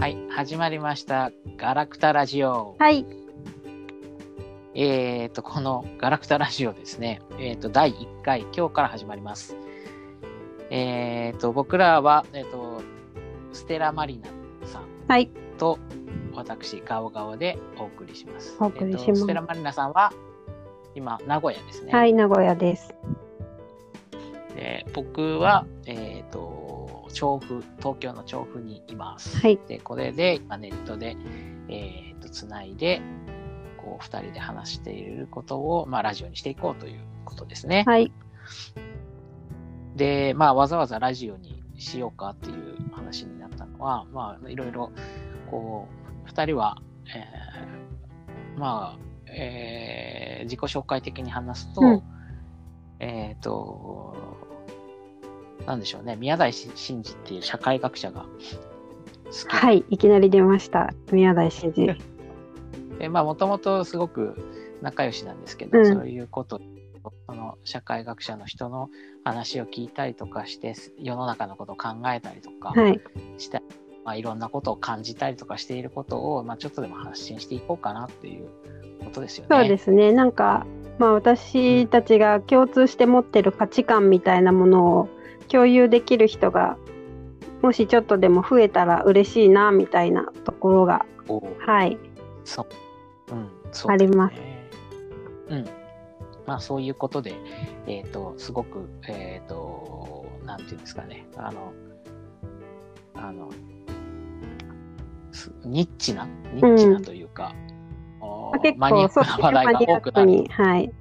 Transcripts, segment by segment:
はい、始まりました。ガラクタラジオ。はい。えっ、と、このガラクタラジオですね。えっ、と、第1回、今日から始まります。えっ、と、僕らは、えっ、と、ステラマリナさんはい。と、私、ガオガオでお送りします。お送りしますステラマリナさんは、今、名古屋ですね。はい、名古屋です。で僕は、えっ、と、調布、東京の調布にいます。はい。で、これで、今ネットで、えっ、と、つないで、こう、二人で話していることを、まあ、ラジオにしていこうということですね。はい。で、まあ、わざわざラジオにしようかっていう話になったのは、まあ、いろいろ、こう、二人は、えーまあ、えー自己紹介的に話すと、うんえっ、と、なんでしょうね、宮台真司っていう社会学者が好きはい。いきなり出ました。宮台真司。でまあもともとすごく仲良しなんですけど、うんそういうことその社会学者の人の話を聞いたりとかして世の中のことを考えたりとかはい。した、まあ、いろんなことを感じたりとかしていることを、まあ、ちょっとでも発信していこうかなっていうことですよね。そうですね。なんか、まあ私たちが共通して持ってる価値観みたいなものを共有できる人が、もしちょっとでも増えたら嬉しいな、みたいなところが、おはい。そう。うん、そうありますうん。まあそういうことで、えっ、と、すごく、えっ、と、なんていうんですかね、あの、あの、すニッチな、ニッチなというか、おまあ結マニア構、そうックな話題が多くなる。はい。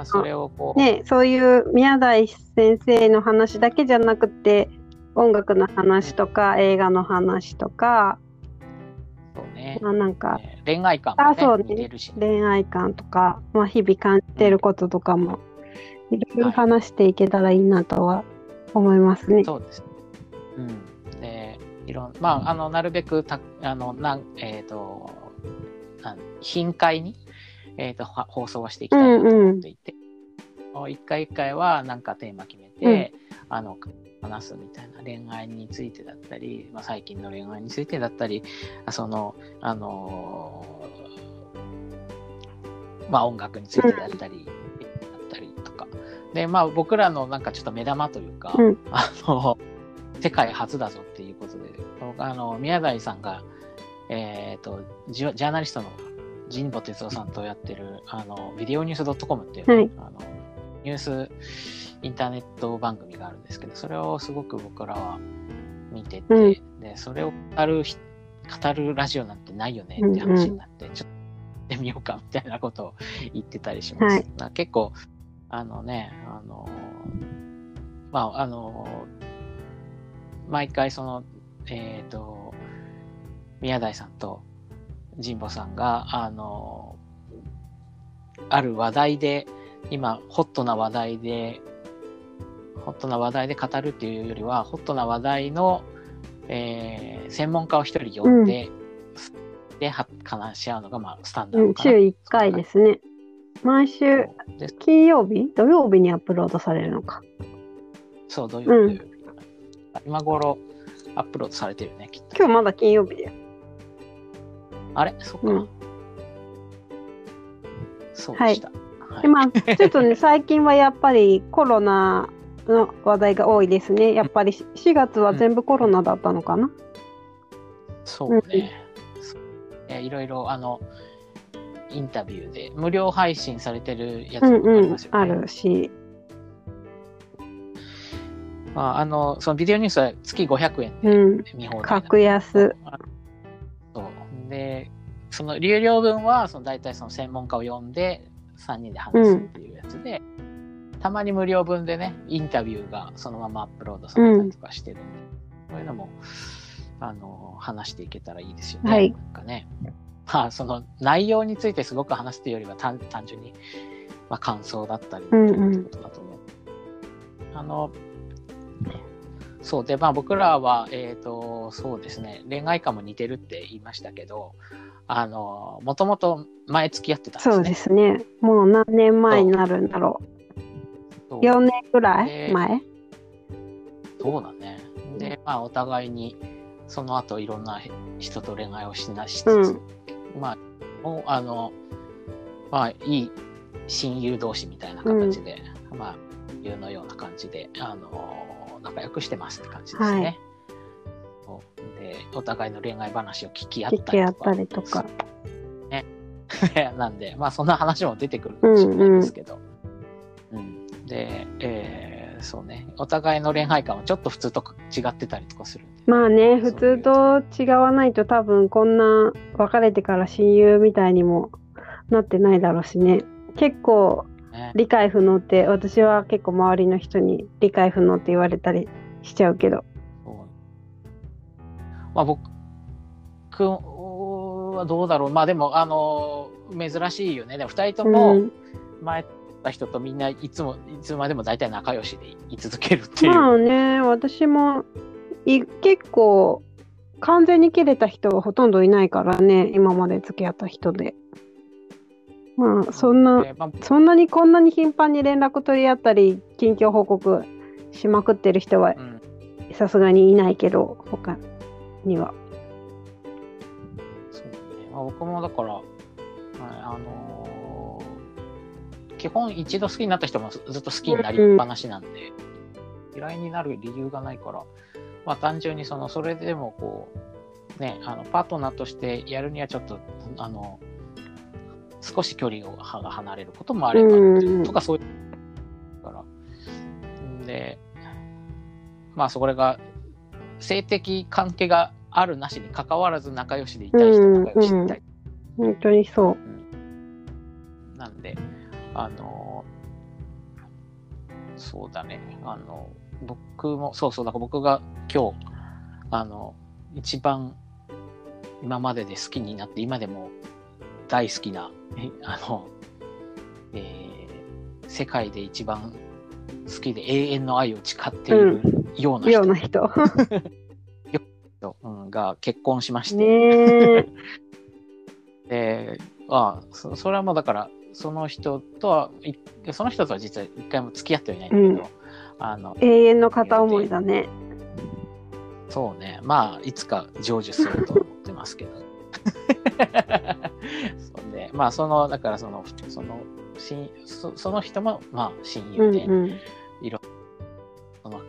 まあそれをこう、ね、そういう宮台先生の話だけじゃなくて音楽の話とか映画の話とか、そうね、まあ、なんかえー恋愛観も、ねあそうね似てるし、恋愛観とか、まあ、日々感じてることとかもいろいろ話していけたらいいなとは思いますね。そうです。うん。で、いろん、まあ、あの、なるべくた、あの、なん、えっ、と、なん頻回に、えっ、と、は放送はしていきたいなと思っていて、もう一回一回はなんかテーマ決めて、あの、話すみたいな恋愛についてだったり、まあ、最近の恋愛についてだったり、あその、あのーまあ、音楽についてだったり、だったりとか。で、まあ、僕らのなんかちょっと目玉というか、うん。あの、世界初だぞっていうことで、僕あの、宮台さんが、えっ、とジョ、ジャーナリストの神保哲夫さんとやってる、あの、ビデオニュース .com っていう、はい。あの、ニュースインターネット番組があるんですけど、それをすごく僕らは見てて、うん。で、それを語るひ、語るラジオなんてないよねって話になって、ちょっとやってみようかみたいなことを言ってたりします。はい。まあ結構、あのね、あの、まあ、あの、毎回その、えっ、と、宮台さんと神保さんが、あの、ある話題で、今、ホットな話題で、ホットな話題で語るっていうよりは、ホットな話題の、えー専門家を一人呼んで、で、は話し合うのが、まあ、スタンダーうん、ドかな。週1回ですね。毎週で金曜日？土曜日にアップロードされるのか。そう、土曜日、土曜日今頃アップロードされてるよね、きっと。今日まだ金曜日だよ。あれ？そっか。うんそうでした。はいでまあちょっとね 最近はやっぱりコロナの話題が多いですね。やっぱりし4月は全部コロナだったのかな？そうね。そういやいろいろ、あの、インタビューで、無料配信されてるやつうんもありうんますよね。あるし。まあ、あの、そのビデオニュースは月500円うん。で見放題なんで格安。あその有料分は、その大体その専門家を呼んで、3人で話すっていうやつで、たまに無料分でね、インタビューがそのままアップロードされたりとかしてるんで、そういうのも、あの、話していけたらいいですよね。はいなんかね。まあ、その内容についてすごく話すというよりは単単純に、まあ、感想だったりってことだと思う。あの、そうで、まあ僕らは、えっ、と、そうですね、恋愛観も似てるって言いましたけど、あの、もともと前付き合ってたんですね。そうですね。もう何年前になるんだろそうう。4年ぐらでい前？そうだね。で、まあお互いにその後いろんな人と恋愛をしなしつつ、まあもうあのまあいい親友同士みたいな形で、まあいうのような感じであの仲良くしてますって感じですね。そう。でお互いの恋愛話を聞き合っ聞たりとか。き合ったりとか。なんでまあそんな話も出てくるかもしれないですけど、うん。で、えーそうね。お互いの恋愛観はちょっと普通と違ってたりとかするまあね、普通と違わないと多分こんな別れてから親友みたいにもなってないだろうしね。結構ね。理解不能って、私は結構周りの人に理解不能って言われたりしちゃうけど。まあ僕はどうだろう。まあでもあの珍しいよね。でも2人とうもん、前た人とみんないつもいつまでも大体仲良しでい続けるっていう、まあね、私もい結構完全に切れた人はほとんどいないからね、今まで付き合った人で。まあそんな、でまあそんなにこんなに頻繁に連絡取り合ったり、近況報告しまくってる人はうん。さすがにいないけど、他には。そうね。まあ、僕もだから、はいあのー基本一度好きになった人もずずっと好きになりっぱなしなんで、嫌いになる理由がないから、まあ単純にそのそれでもこうねあのパートナーとしてやるにはちょっとあの少し距離が離れることもあれば、うん。とかそういうから。んでまあそれが性的関係があるなしに関わらず仲良しでいたい人仲良しでいたい、本当にそう。なんであのそうだね。あの僕もそうそうだから僕が今日あの一番今までで好きになって今でも大好きなえあの、えー世界で一番好きで永遠の愛を誓っているような人 ような人。うんが結婚しまして。であそそれはもうだからその人とはいその人とは実は一回も付き合ってはいないんだけど、あの永遠の片思いだね。そうねまあいつか成就すると思ってますけど そうねまあそのだからそのその親そその人もまあ親うん友で、うん。その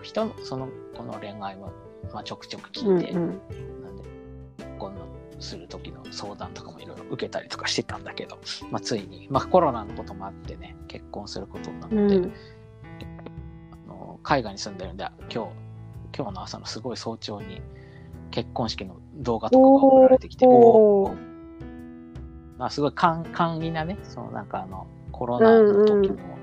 人のそのこの恋愛も、まあ、ちょくちょくうん聞いて、うん。なん。で結婚のする時の相談とかもいろいろ受けたりとかしてたんだけど、まあ、ついに、まあ、コロナのこともあってね結婚することになって、うん。あの海外に住んでるんで今日今日の朝のすごい早朝に結婚式の動画とかが送られてきてまあ、すごい簡簡易なねそのなんかあのコロナの時の、え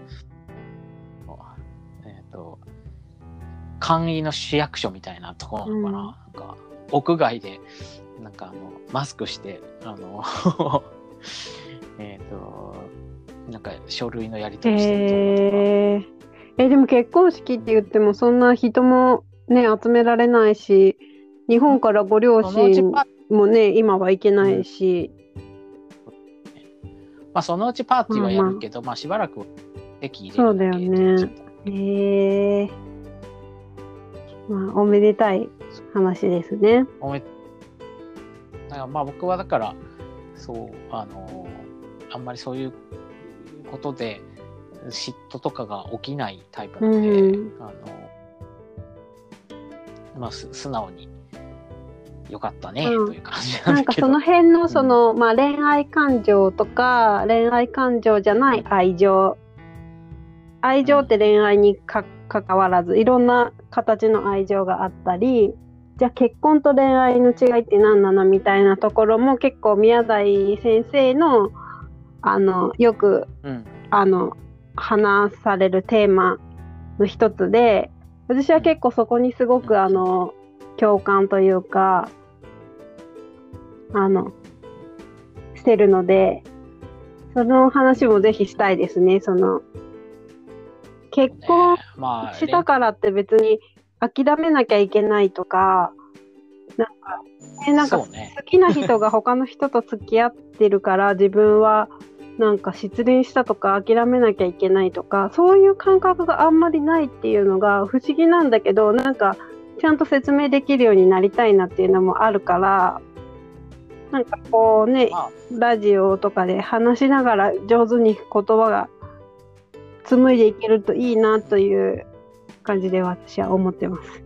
簡易の市役所みたいなところなのかな,、うん。なんか屋外でなんかあのマスクしてあの えっとなんか書類のやり取りしてるところとえ。え、でも結婚式って言ってもそんな人もね、集められないし、日本からご両親パもね、今は行けないし、まあ、そのうちパーティーはやるけど、まあ、しばらく席入れそうだよるだけねへえ。まあ、おめでたい話ですね。おめだからまあ僕はだからそうあのあんまりそういうことで嫉妬とかが起きないタイプなので、うん。あのまあす素直によかったね、うん。という感じななんんかだけど。その辺のその、まあ恋愛感情とか恋愛感情じゃない愛情。愛情って恋愛にか関わらずいろんな形の愛情があったりじゃあ結婚と恋愛の違いって何なのみたいなところも結構宮台先生のあのよくうん。あの話されるテーマの一つで私は結構そこにすごくあの共感というかあのしてるのでその話もぜひしたいですねその結婚したからって別に諦めなきゃいけないとかなんか,、えなんか好きな人が他の人と付き合ってるから 自分はなんか失恋したとか諦めなきゃいけないとかそういう感覚があんまりないっていうのが不思議なんだけどなんかちゃんと説明できるようになりたいなっていうのもあるからなんかこうねまあ、ラジオとかで話しながら上手に言葉が紡いでいけるといいなという感じで私は思ってます。う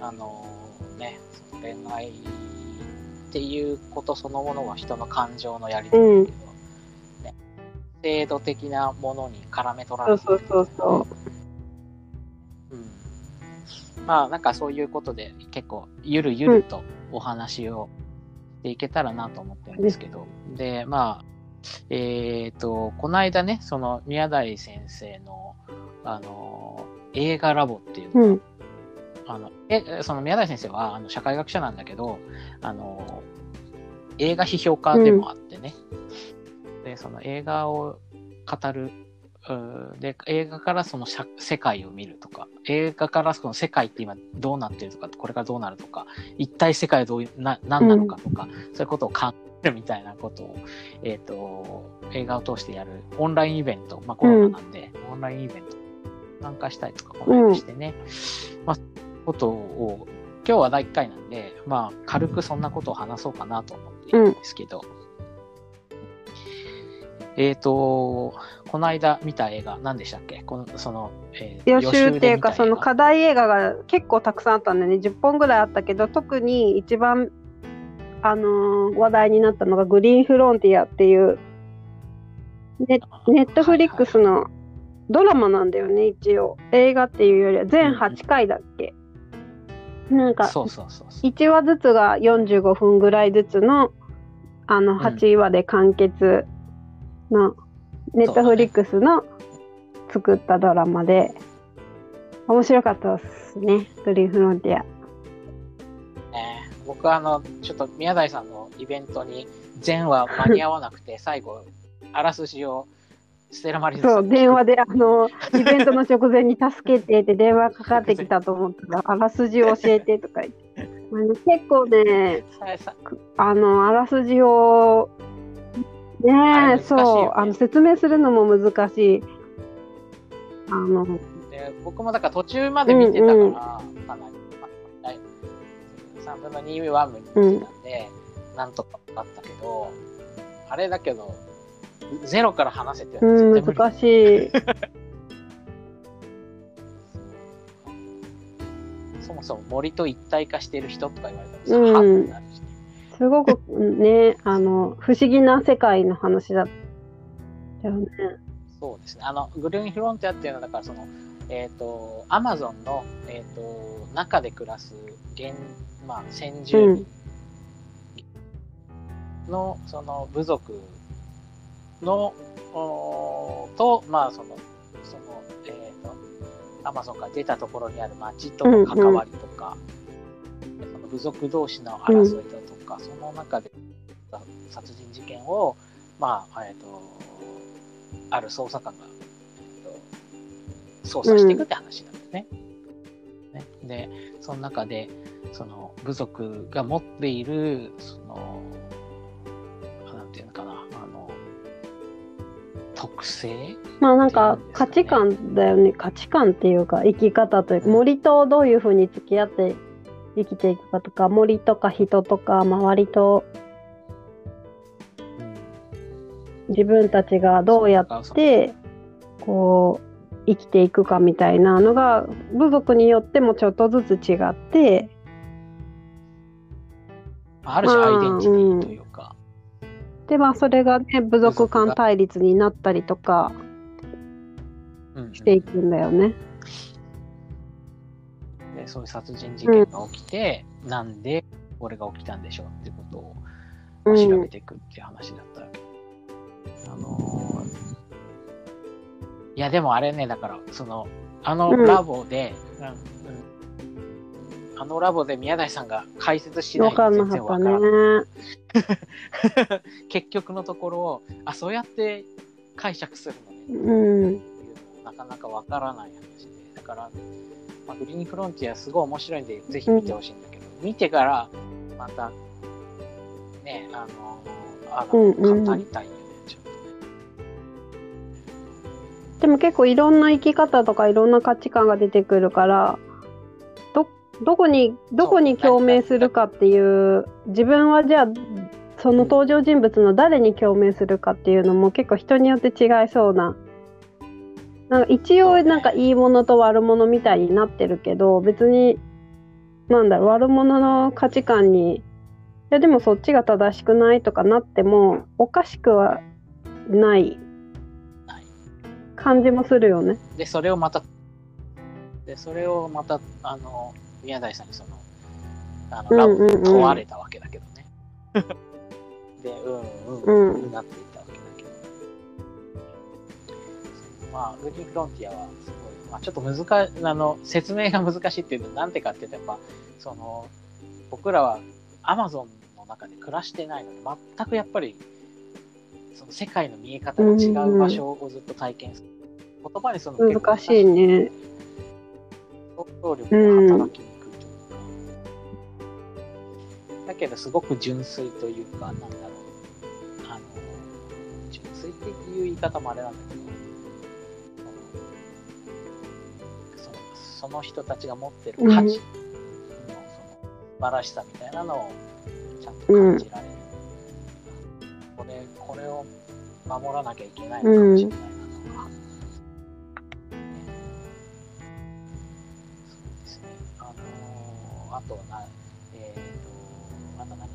んあのね、その恋愛っていうことそのものは人の感情のやり取りだけど、ね、制度的なものに絡め取られてそうそうそうう。ん、まあなんかそういうことで結構ゆるゆるとお話をしていけたらなと思ってるんですけど、でまあえっ、とこの間ねその宮台先生のあの映画ラボっていううん。あのえその宮台先生はあの社会学者なんだけどあの映画批評家でもあってね、でその映画を語るうーで映画からその社世界を見るとか映画からその世界って今どうなってるとかこれからどうなるとか一体世界はどうな何なのかとか、そういうことを考えるみたいなことを、えっと映画を通してやるオンラインイベント、まあ、コロナなんで、オンラインイベント参加したりとかこの間してね、まあことを今日は第1回なんで、まあ、軽くそんなことを話そうかなと思っているんですけど、えっ、と、この間見た映画、何でしたっけ？この、その、えー予習っていうかその課題題映画が結構たくさんあったんだよね10本ぐらいあったけど特に一番、あのー話題になったのが「グリーンフロンティア」っていうネネットフリックスのドラマなんだよね一応映画っていうよりは全8回だっけ、なんかそうそうそうそう。1話ずつが45分ぐらいずつのあのん8話で完結のネットフリックスの作ったドラマで面白かったですねグリーンフロンティア。ね僕はあの、ちょっと宮台さんのイベントに全話間に合わなくて、最後、あらすじをステラマリそう電話であのイベントの直前に助けてって電話かかってきたと思ったら あらすじを教えてとか言ってあの結構ねあのあらすじをねね。そうあの説明するのも難しい。あので僕もだから途中まで見てたから、うんうん3分の2話目に見てたん。で、なんとか分かったけど、あれだけど、ゼロから話せてるうん難しい。そもそも森と一体化してる人とか言われたらさ、うん。は。すごくねあの不思議な世界の話だったよね。そうですね。あの、グリーンフロンティアっていうのは、だからその、えっ、と、アマゾンの、えっ、と、中で暮らす原、まあ、先住民の、その、部族の、おーと、まあ、その、その、えっ、と、アマゾンから出たところにある町との関わりとか、その部族同士の争いだとか、その中で殺人事件を、まあ、えっ、と、ある捜査官が、えっと、捜査していくって話なんですね。ね。で、その中で、その部族が持っている、その、なんていうのかな、あの、特性まあなんか価値観だよね。価値観っていうか生き方というか森とどういうふうに付き合って生きていくかとか森とか人とか周りと自分たちがどうやってこう生きていくかみたいなのが部族によってもちょっとずつ違ってある種アイデンティティというか、でまあそれがね部族間対立になったりとかうんしていくんだよね。でそういう殺人事件が起きて、なんでこれが起きたんでしょうってことを調べていくっていう話だったわけ。あのーいやでもあれね、だから、その、あのうんラボで、うんうんあのラボで宮台さんが解説しないと全然わからない。ね。結局のところ、あ、そうやって解釈するのねってうん。いうのもなかなかわからない話で。だから、まあ、グリーンフロンティアすごい面白いんで、ぜひ見てほしいんだけど、見てから、また、ね、あの、あの、うんうん語りたいよでも結構いろんな生き方とかいろんな価値観が出てくるからどどこにどこに共鳴するかっていう自分はじゃあその登場人物の誰に共鳴するかっていうのも結構人によって違いそうな。なんか一応なんかいいものと悪者みたいになってるけど別になんだろう悪者の価値観にいやでもそっちが正しくないとかなってもおかしくはないない感じもするよね。で、それをまた、で、それをまた、あの、宮台さんにその、あの、ラブうんうんうん問われたわけだけどね。で、うんうん、うんうん、なっていったわけだけど。まあ、ルニー・フロンティアはすごい、まあ、ちょっと難い、あの、説明が難しいっていうのは、なんてかっていうと、やっぱ、その、僕らはアマゾンの中で暮らしてないので、全くやっぱり、その世界の見え方が違う場所をずっと体験する。言葉にするの結構難しいね。想像力が働きにくいというか、だけどすごく純粋というか、なんだろう、あの、純粋っていう言い方もあれなんだけど、そのそのその人たちが持ってる価値のその素晴らしさみたいなのをちゃんと感じられる。守らなきゃいけないのかもしれないなとか。そうですね。あのーあとな、えっ、と、あと何？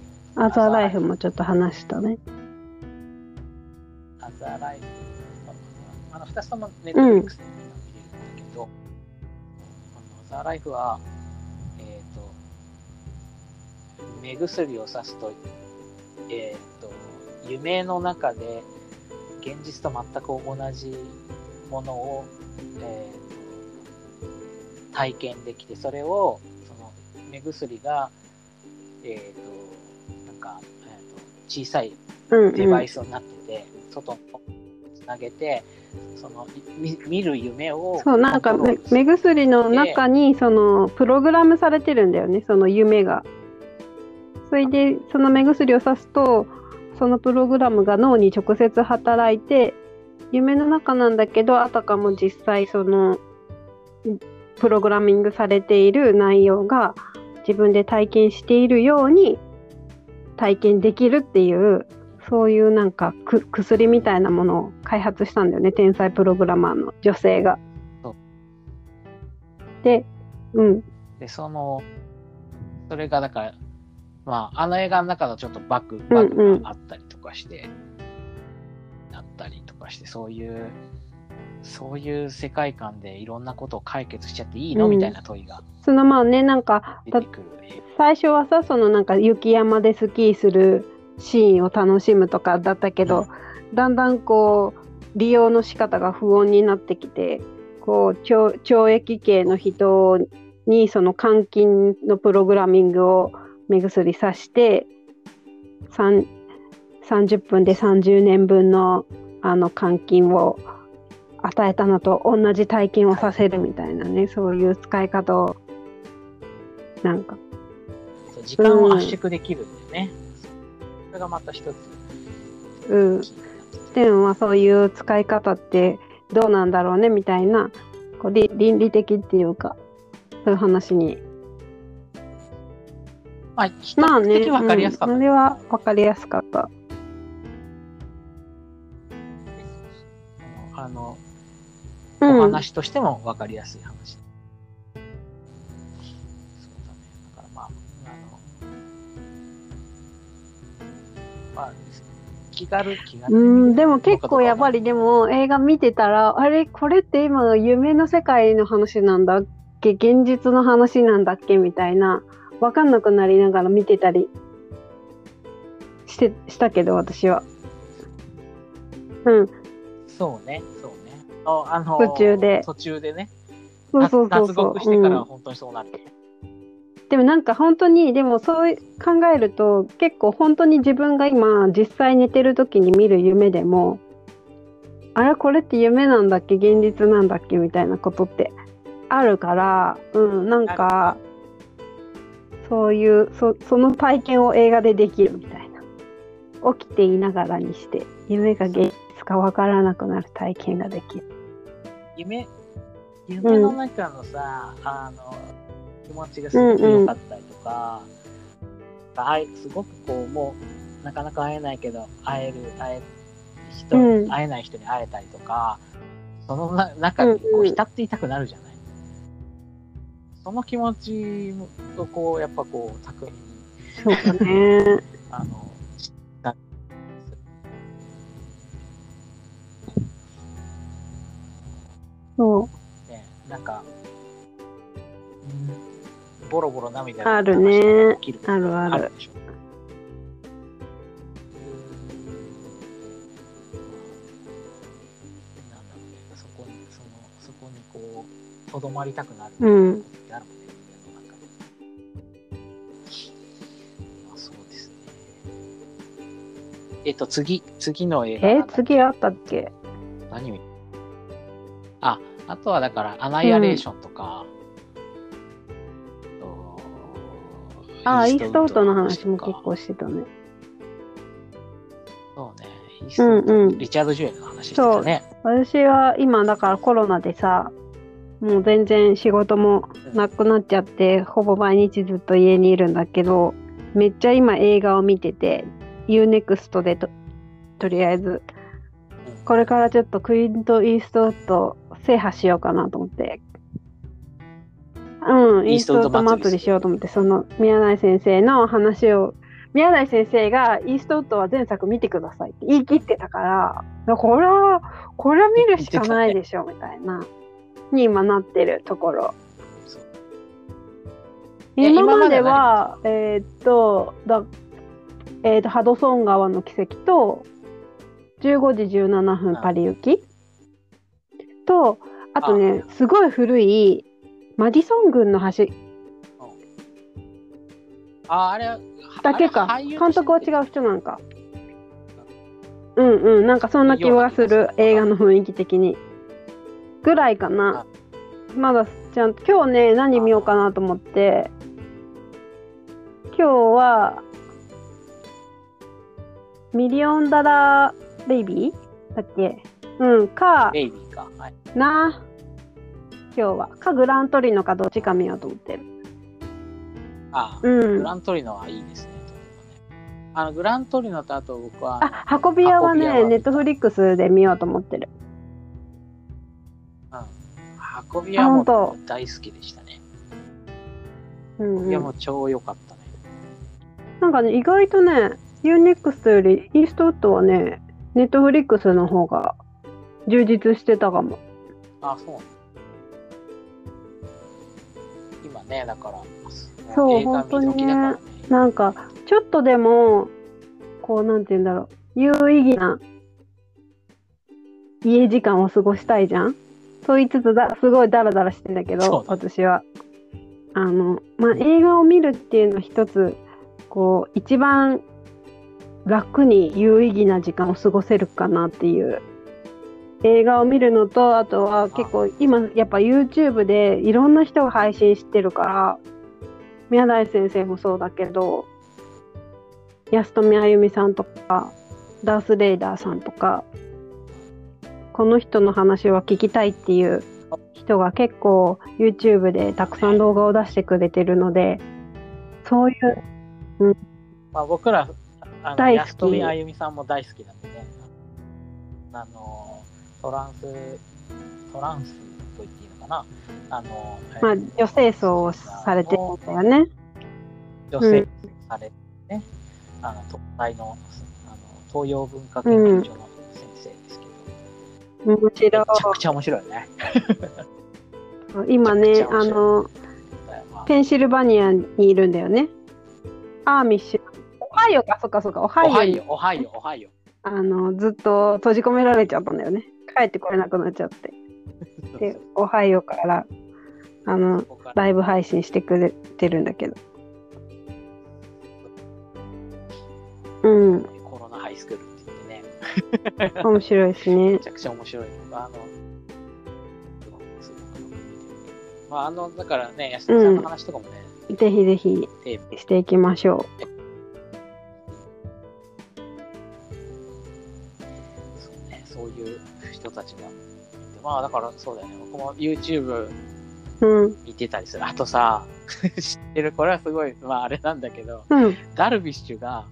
アザーライフもちょっと話したね。アザーライフ、あの、二つともネットフリックスで見れるんだけど、あのアザーライフは、えっ、と、目薬をさすと、えっ、と、夢の中で現実と全く同じものを、えーと体験できて、それを、その目薬が、えっ、と、なんか、えー、と小さいうん、うん。デバイスになってて、外につなげて、そのみ見る夢をそう、なんか目薬の中にそのプログラムされてるんだよね、その夢が。それでその目薬をさすと、そのプログラムが脳に直接働いて、夢の中なんだけど、あたかも実際そのプログラミングされている内容が自分で体験しているように体験できるっていうそういうなんかく薬みたいなものを開発したんだよね天才プログラマーの女性が。で、うん、で、その、それがだから、まあ、あの映画の中のちょっとバグ、バグがあったりとかして、あったりとかして、そういう、そういう世界観でいろんなことを解決しちゃっていいの、うん。みたいな問いがそのまあねなんか最初はさそのなんか雪山でスキーするシーンを楽しむとかだったけど、だんだんこう利用の仕方が不穏になってきてこう懲懲役刑の人にその監禁のプログラミングを目薬さして3 30分で30年分のあの監禁を与えたのと同じ体験をさせるみたいなね、そういう使い方をなんか時間を圧縮できるんでね。それがまた一つ、うん。でもまあそういう使い方ってどうなんだろうねみたいなこうり倫理的っていうかそういう話にまあ、比まあね、較的わかりやすかった。うん、それは分かりやすかった。あの、うんお話としてもわかりやすい話。そうだね。だからまあ、あの、まあ、気軽、気軽にうん、でも結構やっぱり。りでも映画見てたらあれこれって今の夢の世界の話なんだっけ？現実の話なんだっけ？みたいな分かんなくなりながら見てたりしてしたけど私は。うん、そうね、そうね。ああの途中で途中でね。そうそうそう脱そう。獄してから本当にそうなる。でもなんか本当にでもそう考えると結構本当に自分が今実際寝てる時に見る夢でもあれこれって夢なんだっけ？現実なんだっけ？みたいなことってあるからうんなんかそういうそその体験を映画でできるみたいな。起きていながらにして夢が現実かわからなくなる体験ができる。夢、夢の中のさ、あの、気持ちがすごく良かったりとか、あいすごくこう、もう、なかなか会えないけど、会える、会える人、うん。会えない人に会えたりとか、そのな中にこうんううん。浸っていたくなるじゃない？その気持ちをこう、やっぱこう、巧みに、そうだね。あの、なそう。ね、なんか、うんボロボロ涙があるね起きるあるある。でしょなんだろうね、そこに、その、そこにこう、とどまりたくなるうんえっと、次、次の映画えなんだっけ？次あったっけ？何？見あ、あとはだから、アナイアレーションとか、とあ、イーストウッドの話も結構してたね。そうね。イーストウッドうんうんリチャード・ジュエルの話してたね。私は今だからコロナでさ、もう全然仕事もなくなっちゃって、ほぼ毎日ずっと家にいるんだけど、めっちゃ今映画を見てて、UNEXT でととりあえず、これからちょっとクイント・イーストウッド制覇しようかなと思って。うん、イーストウッド祭りしようと思って、その宮台先生の話を、宮台先生がイーストウッドは前作見てくださいって言い切ってたから、これは、これは見るしかないでしょ、みたいな、に今なってるところ。今までは、えーっと、だえーっと、ハドソン川の奇跡と、15時17分パリ行き。と、あとね、すごい古い、マディソン軍の橋。あ、あれは、だけか。監督は違う人なんか。うん。うんなんかそんな気がする映画の雰囲気的に。ぐらいかな。まだちゃんと今日ね何見ようかなと思って。今日はミリオンダラーベイビー？だっけ？うんか。ベイビーか。はい。な。今日は。かグラントリノかどっちか見ようと思ってる。あ、うん。グラントリノはいいですね。あの、グラントリノとあと僕は、あ運び屋はね運び屋はネットフリックスで見ようと思ってる。運び屋もあ本当。大好きでしたね。うん、うん。運び屋も超良かったね。なんかね、意外とね、UNEXT よりイーストウッドはね、ネットフリックスの方が充実してたかも。あ、そう。今ね、だから、そう映画見時だからね。なんか、ちょっとでも、こう、なんて言うんだろう、有意義な家時間を過ごしたいじゃんそう言いつつだ、すごいダラダラしてんだけど、私は。あの、まあ、映画を見るっていうのは一つ、こう、一番楽に有意義な時間を過ごせるかなっていう。映画を見るのと、あとは結構今やっぱ YouTube でいろんな人が配信してるから、宮台先生もそうだけど、安富あゆみさんとか、ダース・レイダーさんとか、この人の話は聞きたいっていう人が結構 YouTube でたくさん動画を出してくれてるので、そういう、まあ、僕ら、あの大好き安富あゆみさんも大好きなんでね。あの、トランス、トランスと言っていいのかな。あの、まあえー、女性層をされてるんだよね。女性されてね、あの、東大の、あの、東洋文化研究所の先生ですけど、面白いめちゃくちゃ面白いね。今ねあのまあペンシルバニアにいるんだよねアーミッシュオハイオか。そっかそっか。オハイオにおはよ、おはよ、おはよ。あのずっと閉じ込められちゃったんだよね。帰ってこれなくなっちゃって。でオハイオからあのライブ配信してくれてるんだけど。うん。コロナハイスクールって言ってね、面白いですね。めちゃくちゃ面白いあの、まあ、あの、だからね、安田さんの話とかもね、ぜひぜひテーマしていきましょそう人たちが、えっとまあだからそうだよね。僕も YouTube うん。見てたりする。あとさ、知ってる、これはすごい、まああれなんだけど、うん。ダルビッシュが、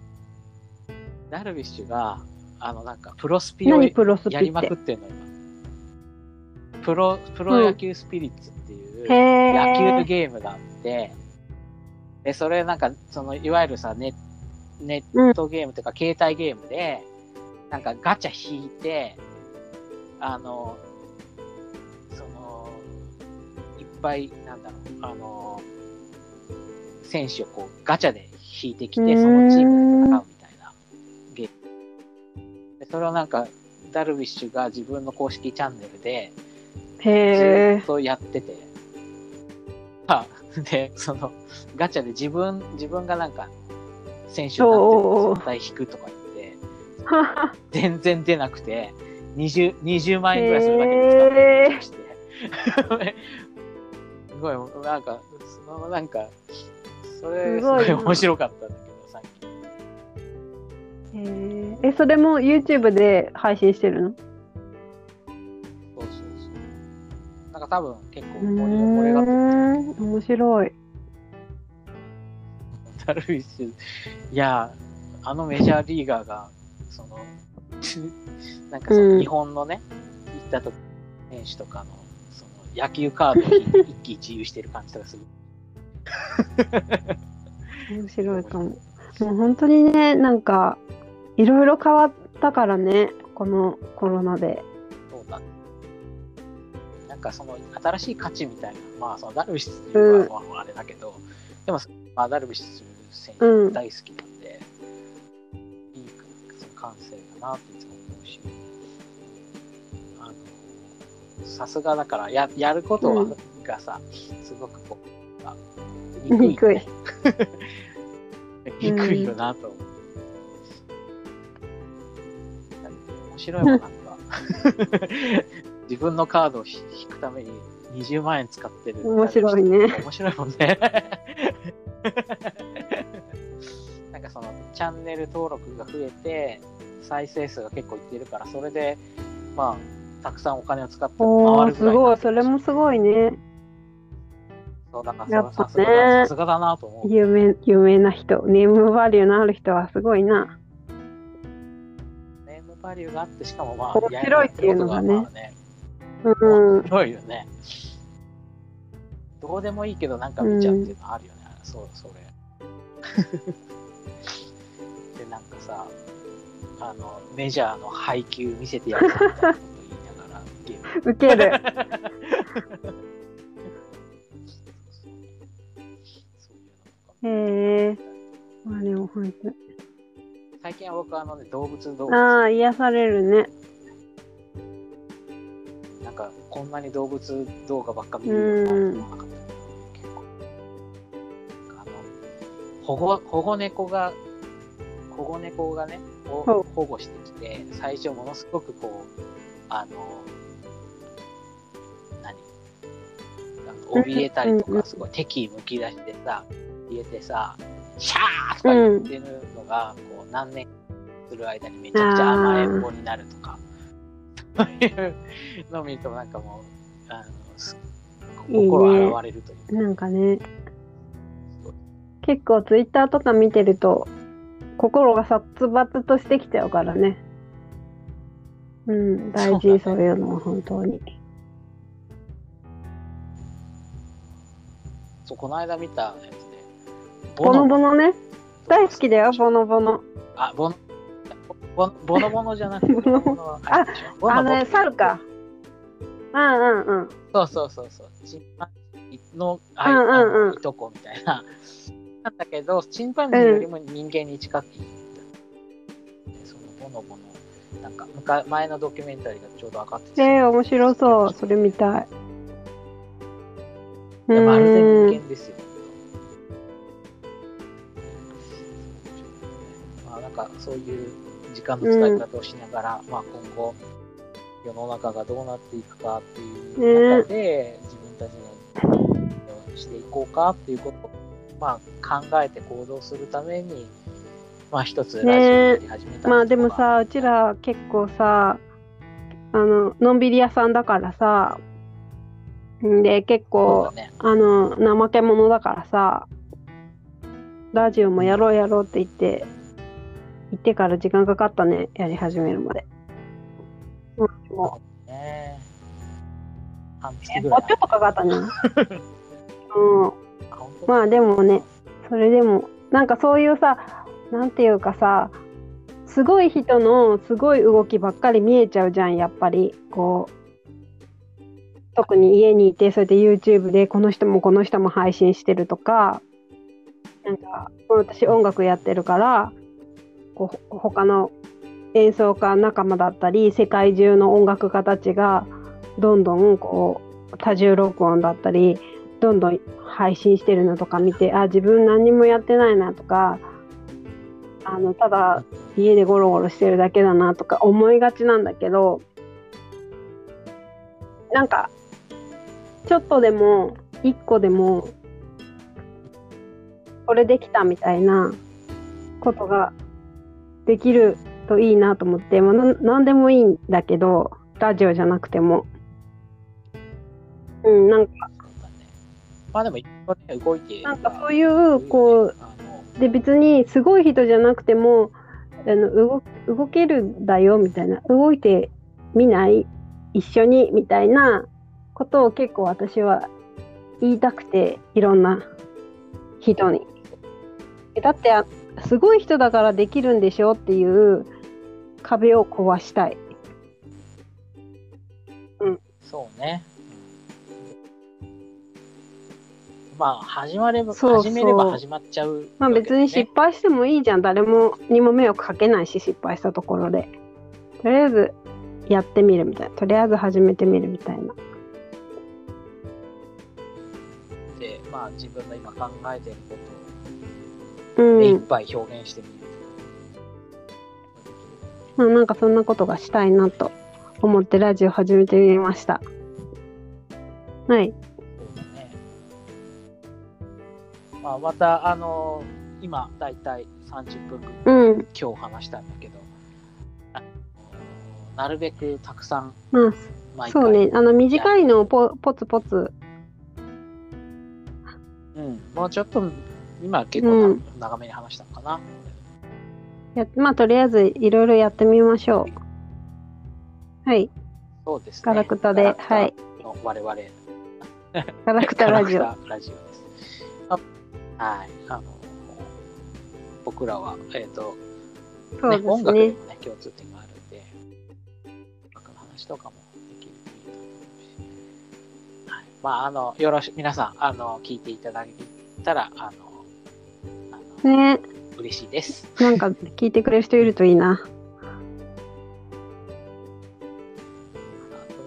ダルビッシュが、あのなんかプロスピを何プロスピやりまくっ。っててんの、今。プロ、プロ野球スピリッツっていう、へ野球え。ゲームがあって、で、それなんか、その、いわゆるさ、ネネットゲームというか、携帯ゲームで、なんかガチャ引いて、あの、その、いっぱい、なんだろう、あの、選手をこう、ガチャで引いてきて、そのチームで戦うみたいなゲーム。でそれをなんか、ダルビッシュが自分の公式チャンネルで、ずへえ。っとやってて、あ、で、その、ガチャで自分、自分がなんか、選手になって絶対引くとか言って。全然出なくて、20、20万円ぐらいするだけで使ってりして。すごい、なんか、そのなんか、それ、すすごい面白かったんだけど、さっき。へえ。え、それも YouTube で配信してるの？そうそうそう。なんか多分結構うー盛り盛り上がってるん。面白い。ダルビッシュ、いや、あのメジャーリーガーが、その、なんかそうんの日本のね、行ったと選手とかの、その野球カードを一喜一憂してる感じとかする。面白いかも。もう本当にね、なんか、いろいろ変わったからね、このコロナで。そうだ。なんかその新しい価値みたいな、まあそのダルビッシュはまああれだけど、でも、まあ、ダルビッシュ選手うん大好きなんで、いいその感性だなっていつも思うし、さすがだからや、やることは、うんがさ、すごくこう、あ憎い、憎い。憎いよなと思って面白いもんなんか、自分のカードを引くために20万円使ってる。面白いね。面白いもんね。なんかそのチャンネル登録が増えて、再生数が結構いってるから、それで、まあ、たくさんお金を使って回るぐらいすごい。それもすごいね。そうだからさすがだ、さすがだなと思う。有名、有名な人、ネームバリューのある人はすごいな。ネームバリューがあって、しかもまあ、面白いっていうのがねねうん面。白いよね。どうでもいいけど、なんか見ちゃうっていうのあるよね。そう、それ。で、なんかさ、あの、メジャーの配球見せてやるみたいな こ と言いながら、ゲーム。ウケる。へえ。まあでも本当に。最近は僕はあのね、動物動物、ああ、癒されるね。なんかこんなに動物動画ばっか見るようになかった保護、保護猫が、保護猫がね、を保護してきて、最初ものすごくこう、あの、怯えたりとか、すごい敵意むき出してさ、言えてさ、シャーとか言ってるのが、こう何年する間にめちゃくちゃ甘えん坊になるとか、そういうのを見るとなんかもう、あの、心洗われるというか、なんかね、結構ツイッターとか見てると、心が殺伐としてきちゃうからね。うん、大事、そういうのは本当に。そう、この間見たやつで、ボノボノね。大好きだよ、ボボノボノ。あ、ボノ、ボノボノボノじゃなくて、ボノボノはああのね、猿か。うんうんうん。そうそうそうそう。チンパンジーのあいうんうんいとこみたいな。なんだけど、チンパンジーよりも人間に近くい、そのボノボノ、なんか前のドキュメンタリーがちょうど上がってて、えー、面白そう。それ見たい。まるで。人間ですよ。まあなんかそういう時間の使い方をしながら、まあ今後世の中がどうなっていくかっていう中で、自分たちのしていこうかっていうことを、まあ、考えて行動するために、まあ一つラジオをやり始めたまあでもさ、うちら結構さ、あの、のんびり屋さんだからさ、んで、結構だ、ね。あの、怠け者だからさ、ラジオもやろうやろうって言って、言ってから時間かかったね、やり始めるまで。うん、もね半う月ぐらい。もうちょっとかかったね。うん。まあでもね、それでも、なんかそういうさ、なんていうかさ、すごい人のすごい動きばっかり見えちゃうじゃん、やっぱり。こう。特に家にいて、それで YouTube でこの人もこの人も配信してるとか、なんか、私音楽やってるから、こう他の演奏家仲間だったり、世界中の音楽家たちが、どんどんこう、多重録音だったり、どんどん配信してるのとか見てあ自分何にもやってないなとかあのただ家でゴロゴロしてるだけだなとか思いがちなんだけどなんかちょっとでも一個でもこれできたみたいなことができるといいなと思って、まあ、なんなんでもいいんだけどラジオじゃなくても。うん、なんか。まあでも、一個ね、動いて。なんかそういうこうで別にすごい人じゃなくてもあの動動けるんだよみたいな動いてみない？一緒に？みたいなことを結構私は言いたくていろんな人に。えだってあすごい人だからできるんでしょっていう壁を壊したい。そうね。まあ、始まれば、そうそう始めれば始まっちゃう、まあ別に失敗してもいいじゃん誰もにも迷惑かけないし失敗したところで。とりあえずやってみるみたいな。とりあえず始めてみるみたいな。まあ、自分の今考えてることうを目いっん。ぱい表現してみる。まあなんかそんなことがしたいなと思ってラジオ始めてみました。はい。そうだね。まあ、また、あの今、だいたい30分ぐらいうん。今日話したんだけど、なるべくたくさんまあ毎回、そうね。あの短いのをポポツポツ。うん、もうちょっと、今結構な、うん長めに話したのかな。やまあとりあえずいろいろやってみましょう。はい。そうですね。ガラクタで、ガラクタはい。の我々、ガラクタラジオ。ガラクタラジオです。あはい。あの、僕らは、えっ、と、ね、そうです音楽にね。もね、共通点があるんで、音楽の話とかもできるといいと思うし、はい。まあ、あの、よろし、皆さん、あの、聞いていただけたら、あの、あの、ね嬉しいです。なんか聞いてくれる人いるといいな。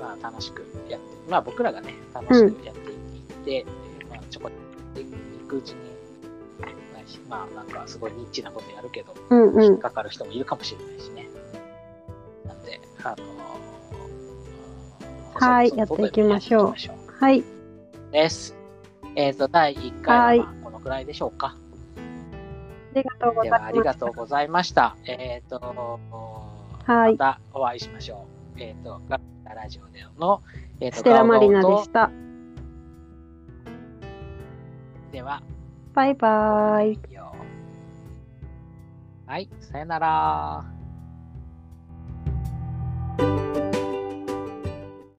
まあ、楽しくやって、まあ僕らがね、楽しくやっていって、でまあちょこっといくうちに、まあなんかすごいニッチなことやるけど、うんうん。引っかかる人もいるかもしれないしね。なんで、あのはいやっていきましょうはい。うです。えっ、と、第1回はまあこのくらいでしょうか。ありがとうございでは、あり。がとうございました。えっ、と、はいまたお会いしましょう。えっ、と、ガララジオでの、えっ、と、ステラマリナでした。では、バイバイ。はい、さよなら。